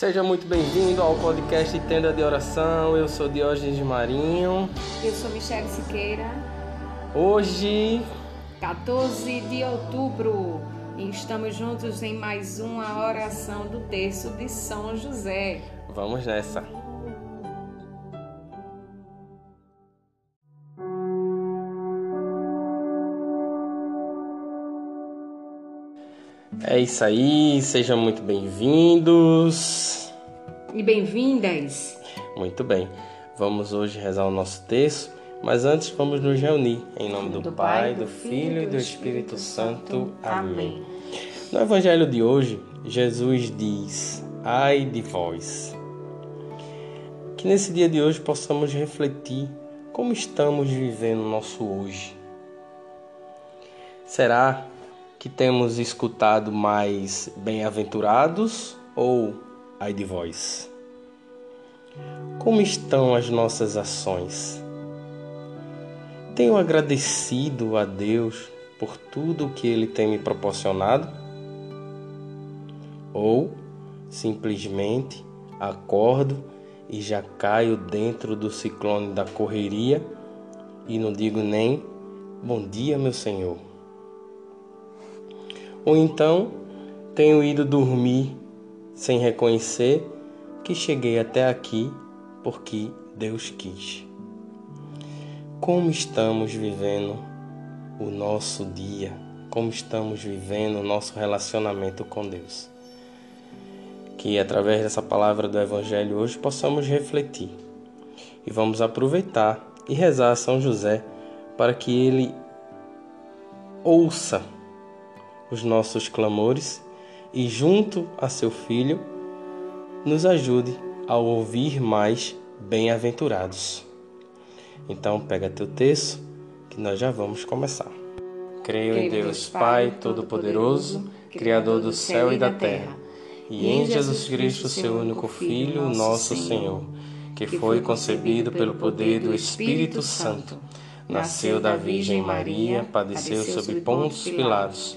Seja muito bem-vindo ao podcast Tenda de Oração. Eu sou Diógenes Marinho. Eu sou Michelle Siqueira. Hoje, 14 de outubro, estamos juntos em mais uma oração do terço de São José. vamos nessa. É isso aí, sejam muito bem-vindos. E bem-vindas. Muito bem, vamos hoje rezar o nosso texto, mas antes vamos nos reunir em nome do, Pai, do Filho e do Espírito Santo. Amém. No Evangelho de hoje, Jesus diz: Ai de vós. Que nesse dia de hoje possamos refletir como estamos vivendo o nosso hoje. Será que temos escutado mais bem-aventurados ou ai de vós? Como estão as nossas ações? Tenho agradecido a Deus por tudo o que Ele tem me proporcionado? Ou simplesmente acordo e já caio dentro do ciclone da correria e não digo nem bom dia, meu Senhor? Ou então tenho ido dormir sem reconhecer que cheguei até aqui porque Deus quis. Como estamos vivendo o nosso dia? Como estamos vivendo o nosso relacionamento com Deus? Que através dessa palavra do Evangelho hoje possamos refletir e vamos aproveitar e rezar a São José para que ele ouça os nossos clamores e, junto a seu Filho, nos ajude a ouvir mais bem-aventurados. Então, pega teu texto que nós já vamos começar. Creio em Deus Pai Todo-Poderoso, Criador do céu e da terra, e em Jesus Cristo, seu único Filho, nosso Senhor, que foi concebido pelo poder do Espírito Santo, nasceu da Virgem Maria, padeceu sob Pontos Pilatos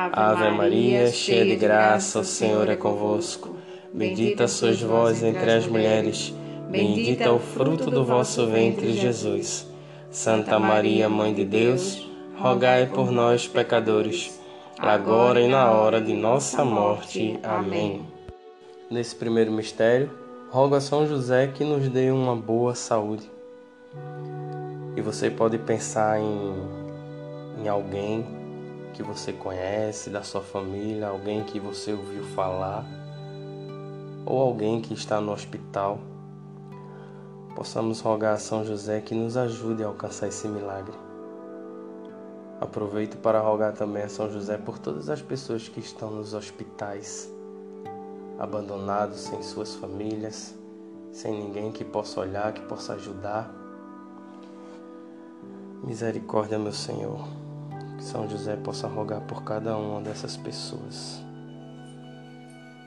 Ave Maria, cheia de graça, o Senhor é convosco. Bendita sois vós entre as mulheres, bendito é o fruto do vosso ventre, Jesus. Santa Maria, Mãe de Deus, rogai por nós, pecadores, agora e na hora de nossa morte. Amém. Nesse primeiro mistério, rogo a São José que nos dê uma boa saúde. E você pode pensar em, em alguém que você conhece, da sua família, alguém que você ouviu falar, ou alguém que está no hospital. Possamos rogar a São José que nos ajude a alcançar esse milagre. Aproveito para rogar também a São José por todas as pessoas que estão nos hospitais, abandonados sem suas famílias, sem ninguém que possa olhar, que possa ajudar. Misericórdia, meu Senhor, que São José possa rogar por cada uma dessas pessoas.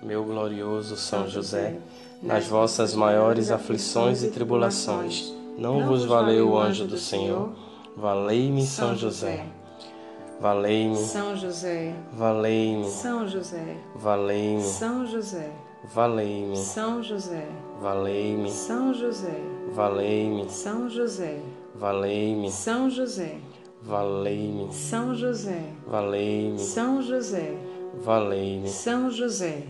meu glorioso São José, nas vossas maiores aflições e tribulações, não vos valeu o anjo do Senhor? Valei-me, São José. Valei-me, São José. valei-me, São José. valei-me, São José. valei-me, São José. valei-me, São José. valei-me, São José. valei-me, São José. Valei-me, São José. valei-me, São José. valei-me. São José.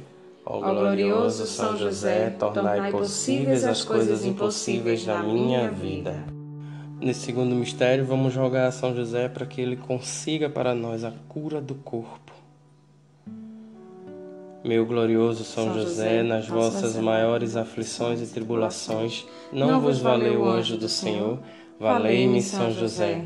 Ó glorioso São José, tornai possíveis as coisas impossíveis na minha vida. Nesse segundo mistério, vamos rogar a São José para que ele consiga para nós a cura do corpo. Meu glorioso São, São José, José, nas vossas maiores aflições e tribulações, não, não vos valeu o anjo do Senhor. Valei-me, São José.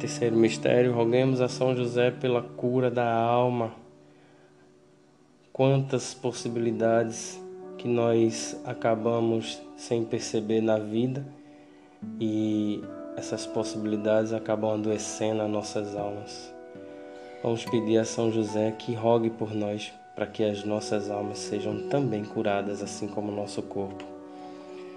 Terceiro mistério, roguemos a São José pela cura da alma. Quantas possibilidades que nós acabamos sem perceber na vida e essas possibilidades acabam adoecendo as nossas almas. Vamos pedir a São José que rogue por nós para que as nossas almas sejam também curadas, assim como o nosso corpo.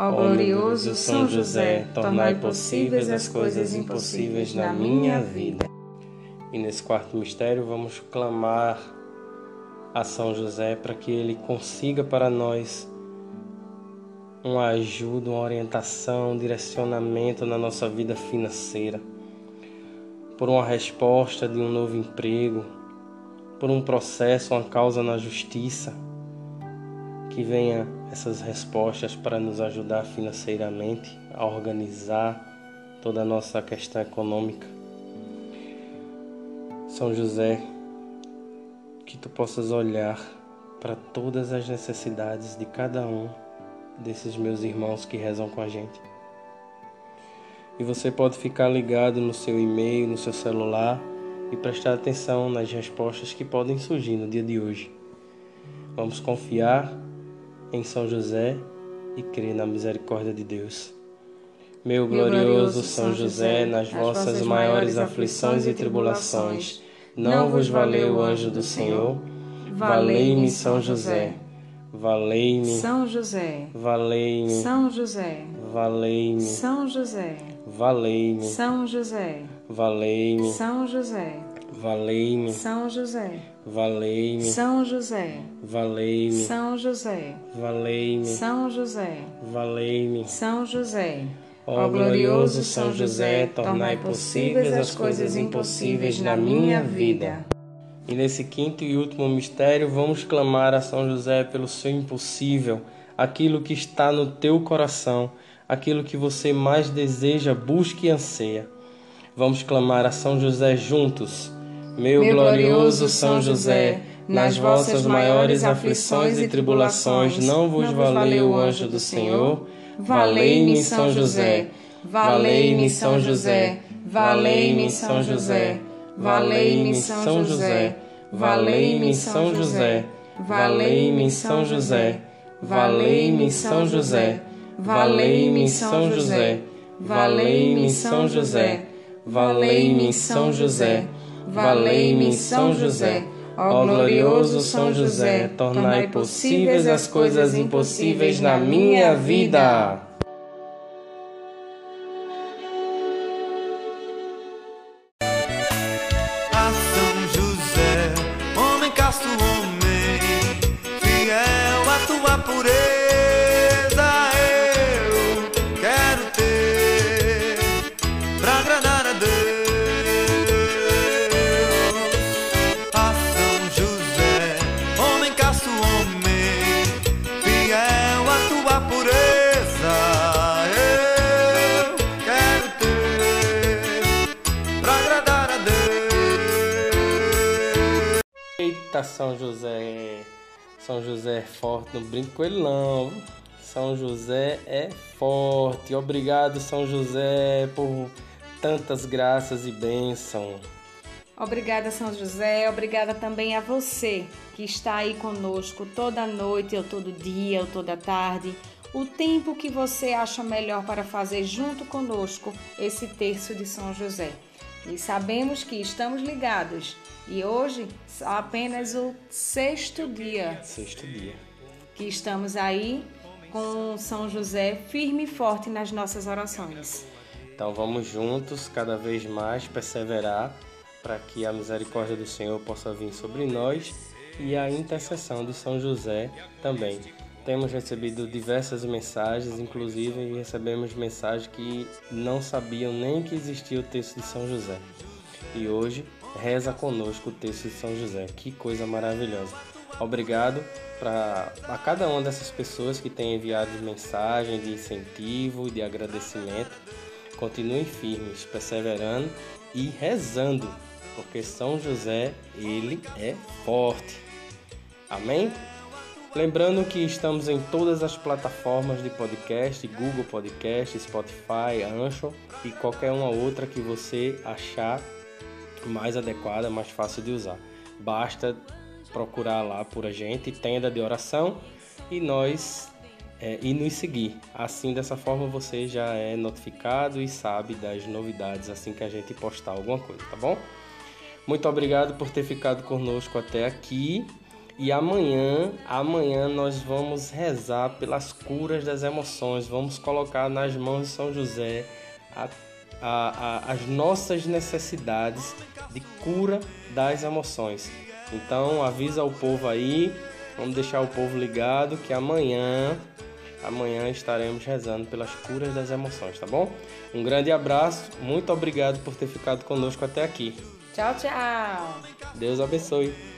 Ó glorioso São José, tornai possíveis as coisas impossíveis na minha vida. E nesse quarto mistério vamos clamar a São José para que ele consiga para nós uma ajuda, uma orientação, um direcionamento na nossa vida financeira, por uma resposta de um novo emprego, por um processo, uma causa na justiça, que venha essas respostas para nos ajudar financeiramente a organizar toda a nossa questão econômica. São José, que tu possas olhar para todas as necessidades de cada um desses meus irmãos que rezam com a gente. E você pode ficar ligado no seu e-mail, no seu celular e prestar atenção nas respostas que podem surgir no dia de hoje. Vamos confiar em São José e crer na misericórdia de Deus. Meu glorioso São José, nas vossas maiores aflições e tribulações, não vos valeu o anjo do Senhor? Valei-me, São José. Valei-me, São José. valei-me, São José. valei-me, São José. valei-me, São José. valei-me, São José. valei-me, São José. Valei-me, São José. valei-me, São José. valei-me, São José. valei-me. São José. Ó glorioso São José, tornai possíveis as coisas impossíveis na minha vida. E nesse quinto e último mistério, vamos clamar a São José pelo seu impossível, aquilo que está no teu coração, aquilo que você mais deseja, busca e anseia. Vamos clamar a São José juntos. Meu, glorioso São José, nas vossas maiores aflições e tribulações, não vos valeu o anjo do Senhor? Valei-me, São José. Valei-me, São José. Valei-me, São José. Valei-me, São José. Valei-me, São José. Valei-me, São José. Valei-me, São José. Valei-me, São José. Valei-me, São José. Valei-me, São José. Valei-me, São José. Ó glorioso São José, tornai possíveis as coisas impossíveis na minha vida. A São José, homem casto, homem fiel à tua pureza, Eita, São José! São José é forte, não brinco com ele não. São José é forte. Obrigado, São José, por tantas graças e bênção. Obrigada, São José. Obrigada também a você que está aí conosco toda noite, ou todo dia, ou toda tarde. O tempo que você acha melhor para fazer junto conosco esse terço de São José. E sabemos que estamos ligados. E hoje apenas o sexto dia. Sexto dia. Que estamos aí com São José firme e forte nas nossas orações. Então vamos juntos, cada vez mais perseverar para que a misericórdia do Senhor possa vir sobre nós e a intercessão de São José também. Temos recebido diversas mensagens, inclusive recebemos mensagens que não sabiam nem que existia o texto de São José. E hoje reza conosco o texto de São José. Que coisa maravilhosa. Obrigado para a cada uma dessas pessoas que tem enviado mensagem de incentivo e de agradecimento. Continuem firmes, perseverando e rezando, porque São José, ele é forte. Amém? Lembrando que estamos em todas as plataformas de podcast, Google Podcast, Spotify, Anchor e qualquer uma outra que você achar mais adequada, mais fácil de usar. Basta procurar lá por a gente, tenda de oração e nós é, e nos seguir. Assim, dessa forma, você já é notificado e sabe das novidades assim que a gente postar alguma coisa, tá bom? Muito obrigado por ter ficado conosco até aqui. E amanhã, amanhã nós vamos rezar pelas curas das emoções. Vamos colocar nas mãos de São José a, a, a, as nossas necessidades de cura das emoções. Então avisa o povo aí, vamos deixar o povo ligado que amanhã, amanhã estaremos rezando pelas curas das emoções, tá bom? Um grande abraço, muito obrigado por ter ficado conosco até aqui. Tchau, tchau. Deus abençoe.